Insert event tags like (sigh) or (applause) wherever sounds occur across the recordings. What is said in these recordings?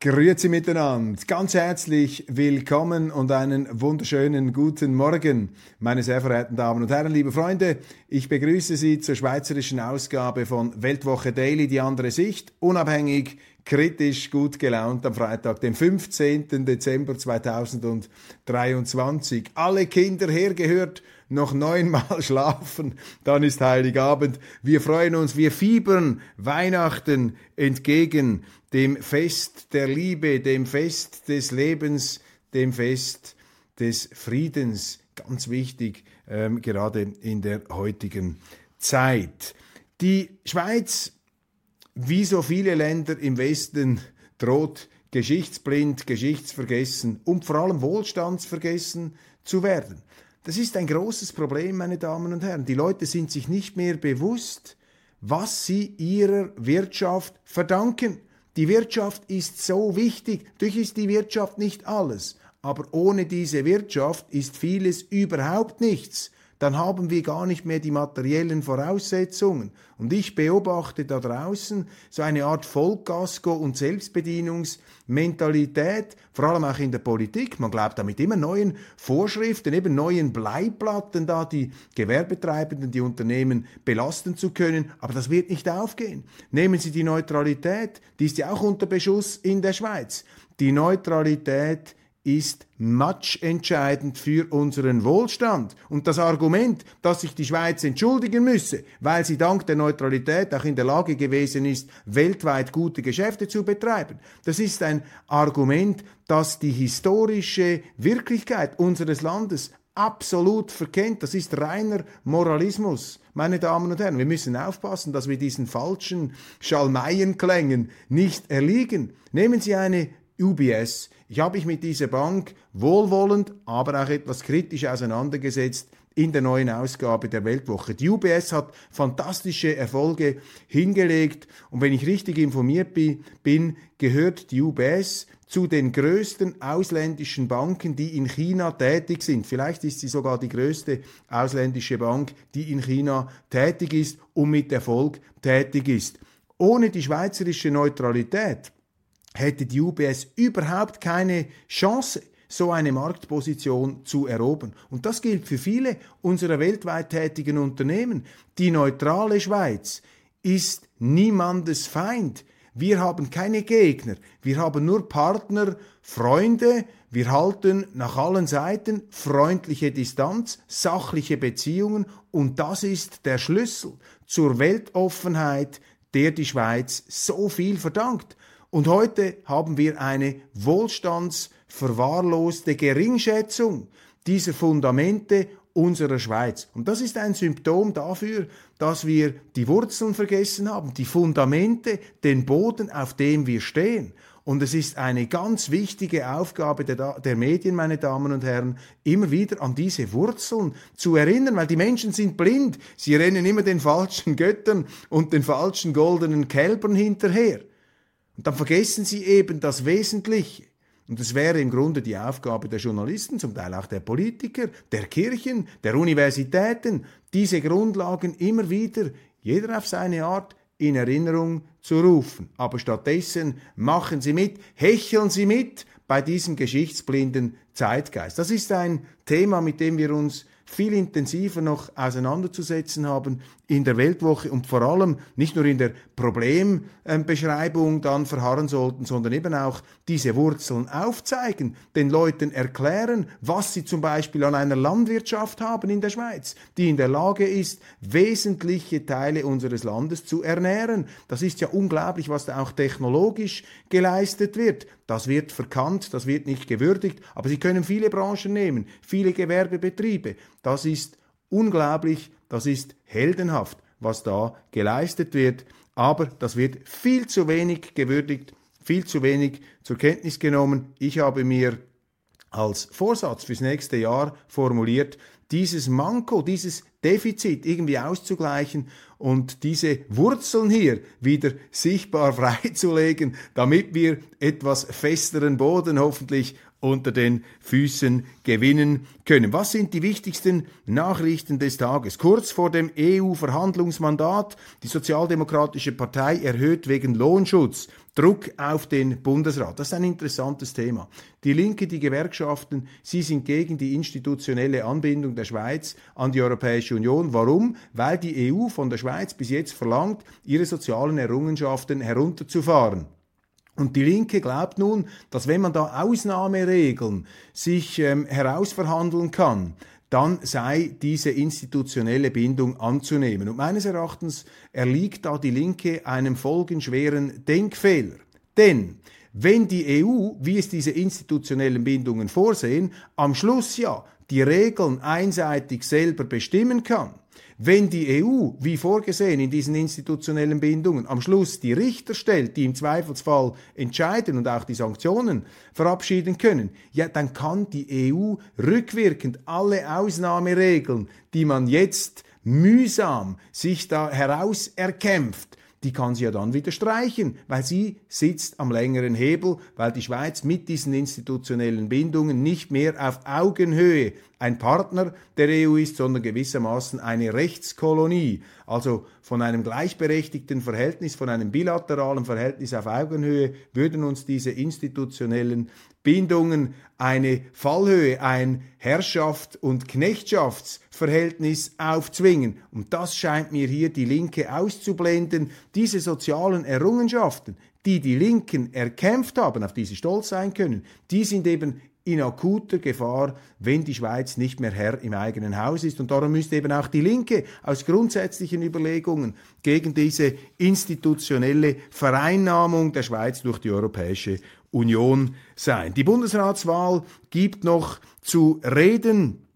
Grüezi miteinander, ganz herzlich willkommen und einen wunderschönen guten Morgen, meine sehr verehrten Damen und Herren, liebe Freunde. Ich begrüße Sie zur schweizerischen Ausgabe von Weltwoche Daily, die andere Sicht, unabhängig, kritisch, gut gelaunt am Freitag, dem 15. Dezember 2023. Alle Kinder hergehört, noch neunmal (laughs) schlafen, dann ist Heiligabend. Wir freuen uns, wir fiebern Weihnachten entgegen dem Fest der Liebe, dem Fest des Lebens, dem Fest des Friedens. Ganz wichtig, ähm, gerade in der heutigen Zeit. Die Schweiz, wie so viele Länder im Westen, droht geschichtsblind, geschichtsvergessen und vor allem wohlstandsvergessen zu werden. Das ist ein großes Problem, meine Damen und Herren. Die Leute sind sich nicht mehr bewusst, was sie ihrer Wirtschaft verdanken. Die Wirtschaft ist so wichtig. Natürlich ist die Wirtschaft nicht alles, aber ohne diese Wirtschaft ist vieles überhaupt nichts dann haben wir gar nicht mehr die materiellen Voraussetzungen. Und ich beobachte da draußen so eine Art Vollgasko- und Selbstbedienungsmentalität, vor allem auch in der Politik. Man glaubt damit immer neuen Vorschriften, eben neuen Bleiplatten da, die Gewerbetreibenden, die Unternehmen belasten zu können. Aber das wird nicht aufgehen. Nehmen Sie die Neutralität, die ist ja auch unter Beschuss in der Schweiz. Die Neutralität ist matchentscheidend für unseren Wohlstand. Und das Argument, dass sich die Schweiz entschuldigen müsse, weil sie dank der Neutralität auch in der Lage gewesen ist, weltweit gute Geschäfte zu betreiben, das ist ein Argument, das die historische Wirklichkeit unseres Landes absolut verkennt. Das ist reiner Moralismus, meine Damen und Herren. Wir müssen aufpassen, dass wir diesen falschen Schalmeienklängen nicht erliegen. Nehmen Sie eine UBS. Ich habe mich mit dieser Bank wohlwollend, aber auch etwas kritisch auseinandergesetzt in der neuen Ausgabe der Weltwoche. Die UBS hat fantastische Erfolge hingelegt und wenn ich richtig informiert bin, gehört die UBS zu den größten ausländischen Banken, die in China tätig sind. Vielleicht ist sie sogar die größte ausländische Bank, die in China tätig ist und mit Erfolg tätig ist. Ohne die schweizerische Neutralität hätte die UBS überhaupt keine Chance, so eine Marktposition zu erobern. Und das gilt für viele unserer weltweit tätigen Unternehmen. Die neutrale Schweiz ist niemandes Feind. Wir haben keine Gegner, wir haben nur Partner, Freunde, wir halten nach allen Seiten freundliche Distanz, sachliche Beziehungen und das ist der Schlüssel zur Weltoffenheit, der die Schweiz so viel verdankt. Und heute haben wir eine wohlstandsverwahrloste Geringschätzung dieser Fundamente unserer Schweiz. Und das ist ein Symptom dafür, dass wir die Wurzeln vergessen haben, die Fundamente, den Boden, auf dem wir stehen. Und es ist eine ganz wichtige Aufgabe der, der, Medien, meine Damen und Herren, immer wieder an diese Wurzeln zu erinnern, weil die Menschen sind blind. Sie rennen immer den falschen Göttern und den falschen goldenen Kälbern hinterher. Und dann vergessen sie eben das Wesentliche. Und es wäre im Grunde die Aufgabe der Journalisten, zum Teil auch der Politiker, der Kirchen, der Universitäten, diese Grundlagen immer wieder, jeder auf seine Art, in Erinnerung zu rufen. Aber stattdessen machen Sie mit, hecheln Sie mit bei diesem geschichtsblinden Zeitgeist. Das ist ein Thema, mit dem wir uns viel intensiver noch auseinanderzusetzen haben in der Weltwoche und vor allem nicht nur in der Problembeschreibung dann verharren sollten, sondern eben auch diese Wurzeln aufzeigen, den Leuten erklären, was sie zum Beispiel an einer Landwirtschaft haben in der Schweiz, die in der Lage ist, wesentliche Teile unseres Landes zu ernähren. Das ist ja unglaublich, was da auch technologisch geleistet wird. Das wird verkannt, das wird nicht gewürdigt, aber Sie können viele Branchen nehmen, viele Gewerbebetriebe. Das ist unglaublich, das ist heldenhaft, was da geleistet wird, aber das wird viel zu wenig gewürdigt, viel zu wenig zur Kenntnis genommen. Ich habe mir als Vorsatz fürs nächste Jahr formuliert, dieses Manko, dieses Defizit irgendwie auszugleichen und diese Wurzeln hier wieder sichtbar (laughs) freizulegen, damit wir etwas festeren Boden hoffentlich unter den Füßen gewinnen können. Was sind die wichtigsten Nachrichten des Tages? Kurz vor dem EU-Verhandlungsmandat, die Sozialdemokratische Partei erhöht wegen Lohnschutz Druck auf den Bundesrat. Das ist ein interessantes Thema. Die Linke, die Gewerkschaften, sie sind gegen die institutionelle Anbindung der Schweiz an die Europäische Union. Warum? Weil die EU von der Schweiz bis jetzt verlangt, ihre sozialen Errungenschaften herunterzufahren. Und die Linke glaubt nun, dass wenn man da Ausnahmeregeln sich ähm, herausverhandeln kann, dann sei diese institutionelle Bindung anzunehmen. Und meines Erachtens erliegt da die Linke einem folgenschweren Denkfehler. Denn wenn die EU, wie es diese institutionellen Bindungen vorsehen, am Schluss ja die Regeln einseitig selber bestimmen kann, wenn die EU, wie vorgesehen in diesen institutionellen Bindungen, am Schluss die Richter stellt, die im Zweifelsfall entscheiden und auch die Sanktionen verabschieden können, ja, dann kann die EU rückwirkend alle Ausnahmeregeln, die man jetzt mühsam sich da herauserkämpft, die kann sie ja dann wieder streichen, weil sie sitzt am längeren Hebel, weil die Schweiz mit diesen institutionellen Bindungen nicht mehr auf Augenhöhe ein Partner der EU ist, sondern gewissermaßen eine Rechtskolonie. Also von einem gleichberechtigten Verhältnis, von einem bilateralen Verhältnis auf Augenhöhe würden uns diese institutionellen Bindungen eine Fallhöhe, ein Herrschaft- und Knechtschaftsverhältnis aufzwingen. Und das scheint mir hier die Linke auszublenden. Diese sozialen Errungenschaften, die die Linken erkämpft haben, auf die sie stolz sein können, die sind eben in akuter Gefahr, wenn die Schweiz nicht mehr Herr im eigenen Haus ist. Und darum müsste eben auch die Linke aus grundsätzlichen Überlegungen gegen diese institutionelle Vereinnahmung der Schweiz durch die Europäische Union sein. Die Bundesratswahl gibt noch zu reden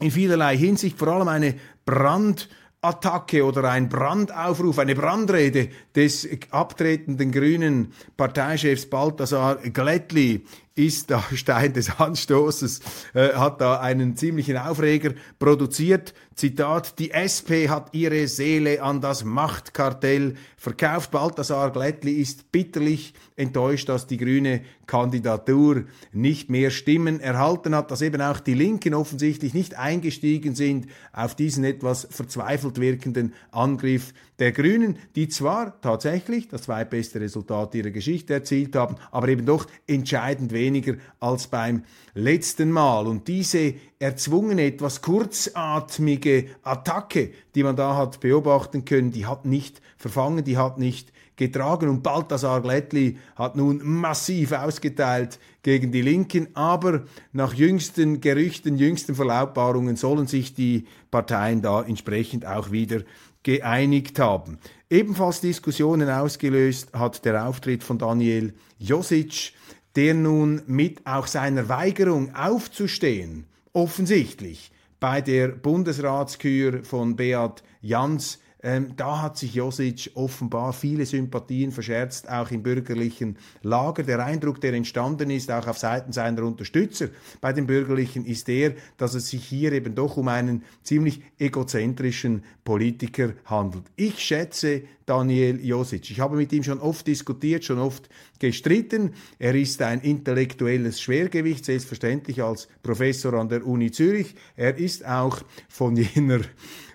in vielerlei Hinsicht, vor allem eine Brand Attacke oder ein Brandaufruf, eine Brandrede des abtretenden grünen Parteichefs Balthasar Glättli ist da (laughs) Stein des Anstoßes, äh, hat da einen ziemlichen Aufreger produziert. Zitat, die SP hat ihre Seele an das Machtkartell verkauft. Balthasar Glättli ist bitterlich enttäuscht, dass die grüne Kandidatur nicht mehr Stimmen erhalten hat, dass eben auch die Linken offensichtlich nicht eingestiegen sind auf diesen etwas verzweifelt wirkenden Angriff der Grünen, die zwar tatsächlich das zweitbeste Resultat ihrer Geschichte erzielt haben, aber eben doch entscheidend weniger als beim letzten Mal. Und diese erzwungene, etwas kurzatmige Attacke, die man da hat beobachten können, die hat nicht verfangen, die hat nicht getragen und Balthasar Glättli hat nun massiv ausgeteilt gegen die Linken, aber nach jüngsten Gerüchten, jüngsten Verlautbarungen sollen sich die Parteien da entsprechend auch wieder geeinigt haben. Ebenfalls Diskussionen ausgelöst hat der Auftritt von Daniel Josic, der nun mit auch seiner Weigerung aufzustehen, offensichtlich bei der Bundesratskür von Beat Jans ähm, da hat sich Josic offenbar viele Sympathien verscherzt, auch im bürgerlichen Lager. Der Eindruck, der entstanden ist, auch auf Seiten seiner Unterstützer bei den Bürgerlichen, ist der, dass es sich hier eben doch um einen ziemlich egozentrischen Politiker handelt. Ich schätze Daniel Josic. Ich habe mit ihm schon oft diskutiert, schon oft gestritten. Er ist ein intellektuelles Schwergewicht, selbstverständlich als Professor an der Uni Zürich. Er ist auch von jener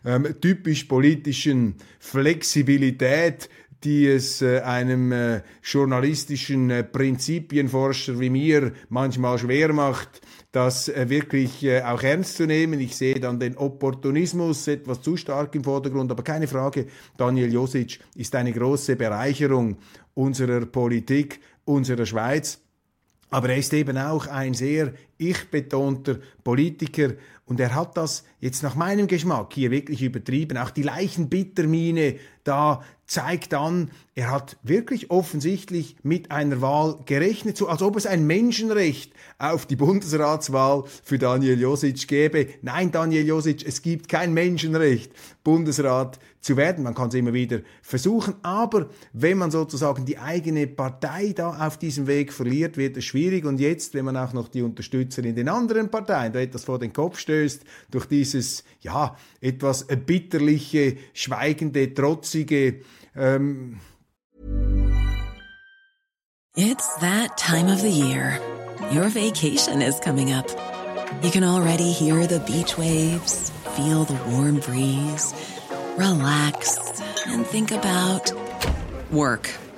ähm, typisch politischen Flexibilität, die es äh, einem äh, journalistischen äh, Prinzipienforscher wie mir manchmal schwer macht, das wirklich auch ernst zu nehmen. Ich sehe dann den Opportunismus etwas zu stark im Vordergrund, aber keine Frage, Daniel Josic ist eine große Bereicherung unserer Politik, unserer Schweiz. Aber er ist eben auch ein sehr ich-betonter Politiker und er hat das jetzt nach meinem Geschmack hier wirklich übertrieben. Auch die Leichenbittermine da zeigt an, er hat wirklich offensichtlich mit einer Wahl gerechnet, so als ob es ein Menschenrecht auf die Bundesratswahl für Daniel Josic gäbe. Nein, Daniel Josic, es gibt kein Menschenrecht, Bundesrat zu werden. Man kann es immer wieder versuchen, aber wenn man sozusagen die eigene Partei da auf diesem Weg verliert, wird es schwierig. Und jetzt, wenn man auch noch die Unterstützung Unterstützer in den anderen Parteien da etwas vor den Kopf stößt, durch dieses, ja, etwas bitterliche, schweigende, trotzige, ähm It's that time of the year. Your vacation is coming up. You can already hear the beach waves, feel the warm breeze, relax and think about work.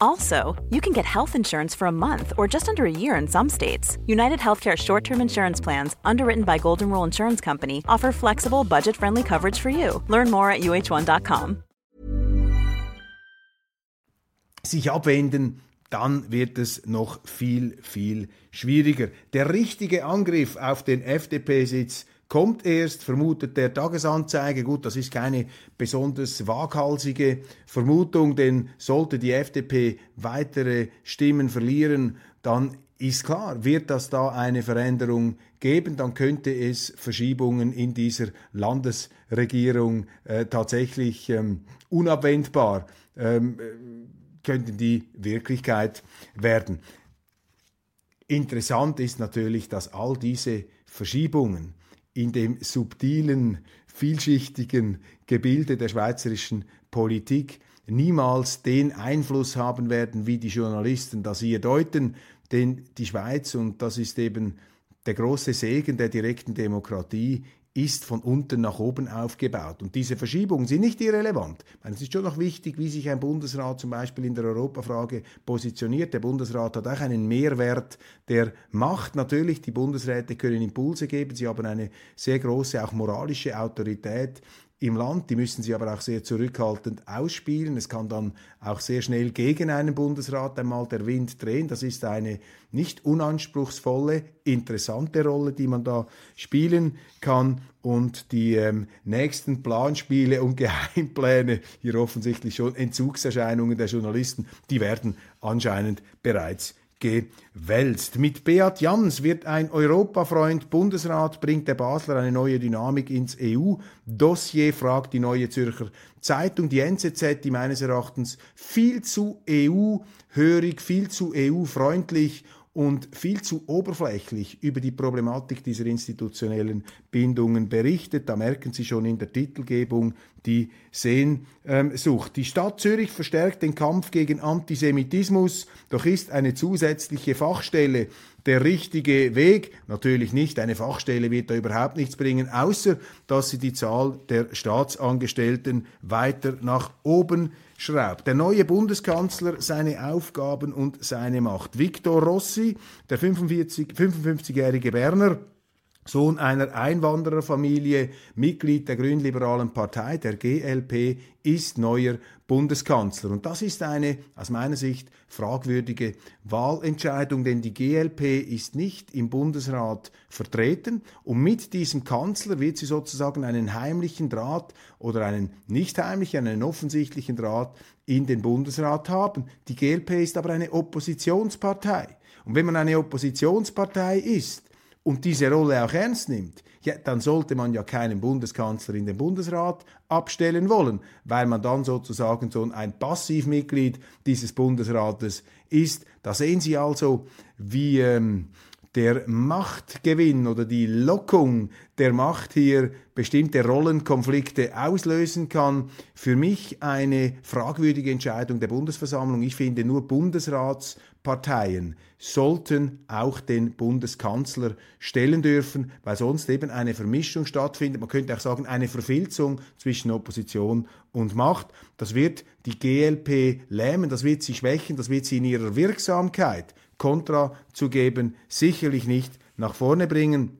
Also, you can get health insurance for a month or just under a year in some states. United Healthcare short term insurance plans, underwritten by Golden Rule Insurance Company, offer flexible, budget friendly coverage for you. Learn more at uh1.com. Sich abwenden, dann wird es noch viel, viel schwieriger. Der richtige Angriff auf den FDP-Sitz kommt erst, vermutet der Tagesanzeige. Gut, das ist keine besonders waghalsige Vermutung, denn sollte die FDP weitere Stimmen verlieren, dann ist klar, wird das da eine Veränderung geben, dann könnte es Verschiebungen in dieser Landesregierung äh, tatsächlich ähm, unabwendbar ähm, könnten die Wirklichkeit werden. Interessant ist natürlich, dass all diese Verschiebungen in dem subtilen, vielschichtigen Gebilde der schweizerischen Politik niemals den Einfluss haben werden, wie die Journalisten das hier deuten, denn die Schweiz, und das ist eben der große Segen der direkten Demokratie, ist von unten nach oben aufgebaut. Und diese Verschiebungen sind nicht irrelevant. Meine, es ist schon noch wichtig, wie sich ein Bundesrat zum Beispiel in der Europafrage positioniert. Der Bundesrat hat auch einen Mehrwert der Macht. Natürlich, die Bundesräte können Impulse geben. Sie haben eine sehr große, auch moralische Autorität im Land. Die müssen sie aber auch sehr zurückhaltend ausspielen. Es kann dann auch sehr schnell gegen einen Bundesrat einmal der Wind drehen. Das ist eine nicht unanspruchsvolle, interessante Rolle, die man da spielen kann. Und die ähm, nächsten Planspiele und (laughs) Geheimpläne, hier offensichtlich schon Entzugserscheinungen der Journalisten, die werden anscheinend bereits gewälzt. Mit Beat Jans wird ein Europafreund Bundesrat, bringt der Basler eine neue Dynamik ins EU-Dossier, fragt die neue Zürcher Zeitung, die NZZ, die meines Erachtens viel zu EU-hörig, viel zu EU-freundlich und viel zu oberflächlich über die Problematik dieser institutionellen Bindungen berichtet. Da merken Sie schon in der Titelgebung die Sehnsucht. Die Stadt Zürich verstärkt den Kampf gegen Antisemitismus, doch ist eine zusätzliche Fachstelle der richtige Weg. Natürlich nicht, eine Fachstelle wird da überhaupt nichts bringen, außer dass sie die Zahl der Staatsangestellten weiter nach oben schraubt. Der neue Bundeskanzler, seine Aufgaben und seine Macht. Victor Rossi, der 45, 55-jährige Berner, Sohn einer Einwandererfamilie, Mitglied der Grünliberalen Partei, der GLP, ist neuer Bundeskanzler. Und das ist eine aus meiner Sicht fragwürdige Wahlentscheidung, denn die GLP ist nicht im Bundesrat vertreten und mit diesem Kanzler wird sie sozusagen einen heimlichen Draht oder einen nicht heimlichen, einen offensichtlichen Draht in den Bundesrat haben. Die GLP ist aber eine Oppositionspartei. Und wenn man eine Oppositionspartei ist, und diese Rolle auch ernst nimmt, ja, dann sollte man ja keinen Bundeskanzler in den Bundesrat abstellen wollen, weil man dann sozusagen so ein Passivmitglied dieses Bundesrates ist. Da sehen Sie also, wie ähm, der Machtgewinn oder die Lockung der Macht hier bestimmte Rollenkonflikte auslösen kann. Für mich eine fragwürdige Entscheidung der Bundesversammlung. Ich finde, nur Bundesratsparteien sollten auch den Bundeskanzler stellen dürfen, weil sonst eben eine Vermischung stattfindet. Man könnte auch sagen, eine Verfilzung zwischen Opposition und Macht. Das wird die GLP lähmen, das wird sie schwächen, das wird sie in ihrer Wirksamkeit Kontra zu geben, sicherlich nicht nach vorne bringen.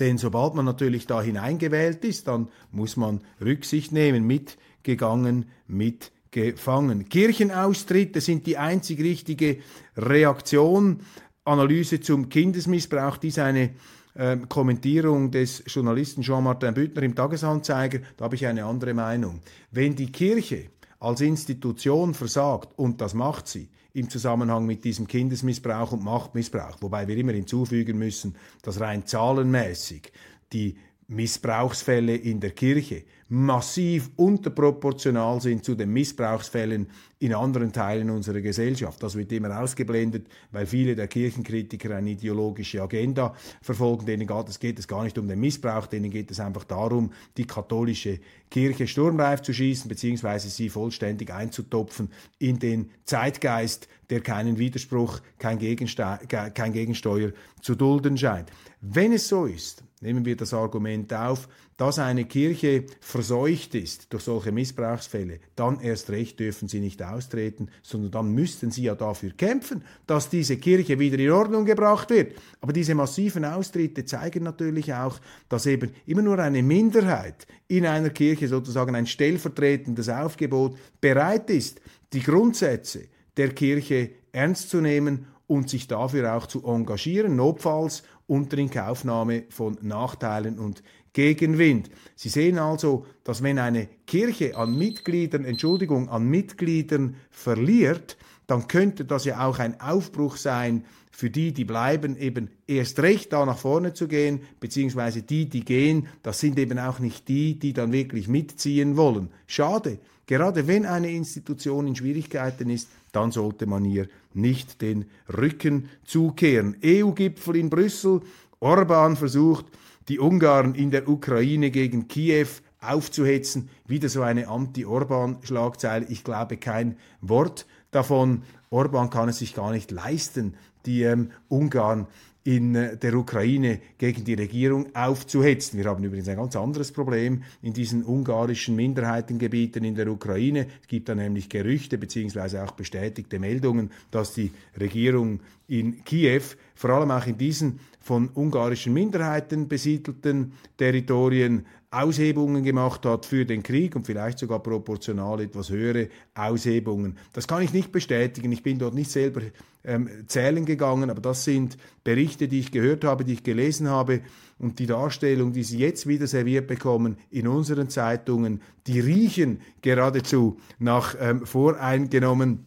Denn sobald man natürlich da hineingewählt ist, dann muss man Rücksicht nehmen, mitgegangen, mitgefangen. Kirchenaustritte sind die einzig richtige Reaktion. Analyse zum Kindesmissbrauch, dies eine äh, Kommentierung des Journalisten Jean-Martin Büttner im Tagesanzeiger, da habe ich eine andere Meinung. Wenn die Kirche als Institution versagt, und das macht sie, im Zusammenhang mit diesem Kindesmissbrauch und Machtmissbrauch, wobei wir immer hinzufügen müssen, dass rein zahlenmäßig die Missbrauchsfälle in der Kirche massiv unterproportional sind zu den Missbrauchsfällen in anderen Teilen unserer Gesellschaft. Das wird immer ausgeblendet, weil viele der Kirchenkritiker eine ideologische Agenda verfolgen. Denen geht es gar nicht um den Missbrauch, denen geht es einfach darum, die katholische Kirche sturmreif zu schießen, beziehungsweise sie vollständig einzutopfen in den Zeitgeist, der keinen Widerspruch, kein, kein Gegensteuer zu dulden scheint. Wenn es so ist, nehmen wir das Argument auf, dass eine Kirche verseucht ist durch solche Missbrauchsfälle, dann erst recht dürfen sie nicht austreten, sondern dann müssten sie ja dafür kämpfen, dass diese Kirche wieder in Ordnung gebracht wird. Aber diese massiven Austritte zeigen natürlich auch, dass eben immer nur eine Minderheit in einer Kirche sozusagen ein stellvertretendes Aufgebot bereit ist, die Grundsätze der Kirche ernst zu nehmen und sich dafür auch zu engagieren, notfalls unter Inkaufnahme von Nachteilen und Gegenwind. Sie sehen also, dass wenn eine Kirche an Mitgliedern, Entschuldigung, an Mitgliedern verliert, dann könnte das ja auch ein Aufbruch sein für die, die bleiben, eben erst recht da nach vorne zu gehen, beziehungsweise die, die gehen, das sind eben auch nicht die, die dann wirklich mitziehen wollen. Schade. Gerade wenn eine Institution in Schwierigkeiten ist, dann sollte man ihr nicht den Rücken zukehren. EU-Gipfel in Brüssel, Orban versucht, die Ungarn in der Ukraine gegen Kiew aufzuhetzen. Wieder so eine Anti-Orban-Schlagzeile. Ich glaube kein Wort davon. Orban kann es sich gar nicht leisten, die ähm, Ungarn in äh, der Ukraine gegen die Regierung aufzuhetzen. Wir haben übrigens ein ganz anderes Problem in diesen ungarischen Minderheitengebieten in der Ukraine. Es gibt da nämlich Gerüchte beziehungsweise auch bestätigte Meldungen, dass die Regierung in Kiew vor allem auch in diesen von ungarischen Minderheiten besiedelten Territorien Aushebungen gemacht hat für den Krieg und vielleicht sogar proportional etwas höhere Aushebungen. Das kann ich nicht bestätigen. Ich bin dort nicht selber ähm, zählen gegangen, aber das sind Berichte, die ich gehört habe, die ich gelesen habe und die Darstellung, die Sie jetzt wieder serviert bekommen in unseren Zeitungen, die riechen geradezu nach ähm, voreingenommen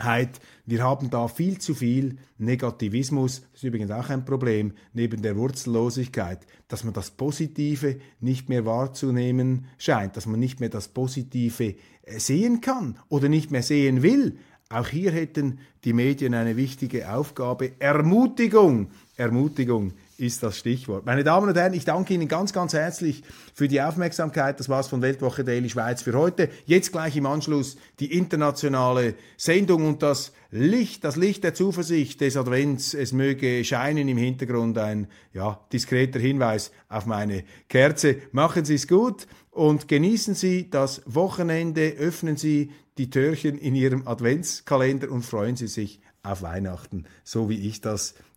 wir haben da viel zu viel Negativismus, das ist übrigens auch ein Problem, neben der Wurzellosigkeit, dass man das Positive nicht mehr wahrzunehmen scheint, dass man nicht mehr das Positive äh, sehen kann oder nicht mehr sehen will. Auch hier hätten die Medien eine wichtige Aufgabe. Ermutigung, Ermutigung ist das Stichwort. Meine Damen und Herren, ich danke Ihnen ganz, ganz herzlich für die Aufmerksamkeit. Das war's von Weltwoche Daily Schweiz für heute. Jetzt gleich im Anschluss die internationale Sendung und das Licht, das Licht der Zuversicht des Advents. Es möge scheinen im Hintergrund ein, ja, diskreter Hinweis auf meine Kerze. Machen Sie es gut und genießen Sie das Wochenende. Öffnen Sie die Türchen in Ihrem Adventskalender und freuen Sie sich auf Weihnachten, so wie ich das